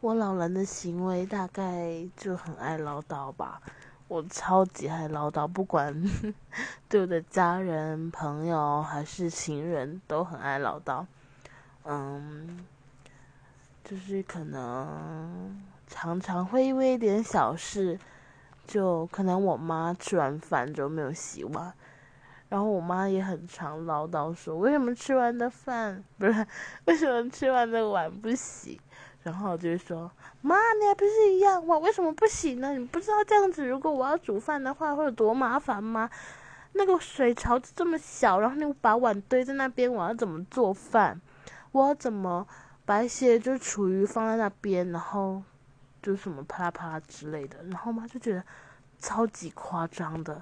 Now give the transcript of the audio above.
我老人的行为大概就很爱唠叨吧。我超级爱唠叨，不管 对我的家人、朋友还是情人，都很爱唠叨。嗯，就是可能常常会因为一点小事，就可能我妈吃完饭就没有洗碗，然后我妈也很常唠叨说，为什么吃完的饭不是为什么吃完的碗不洗？然后就说：“妈，你还不是一样？我为什么不洗呢？你不知道这样子，如果我要煮饭的话，会有多麻烦吗？那个水槽子这么小，然后你把碗堆在那边，我要怎么做饭？我要怎么把一些就是厨余放在那边，然后就什么啪啦啪啦之类的？然后我妈就觉得超级夸张的。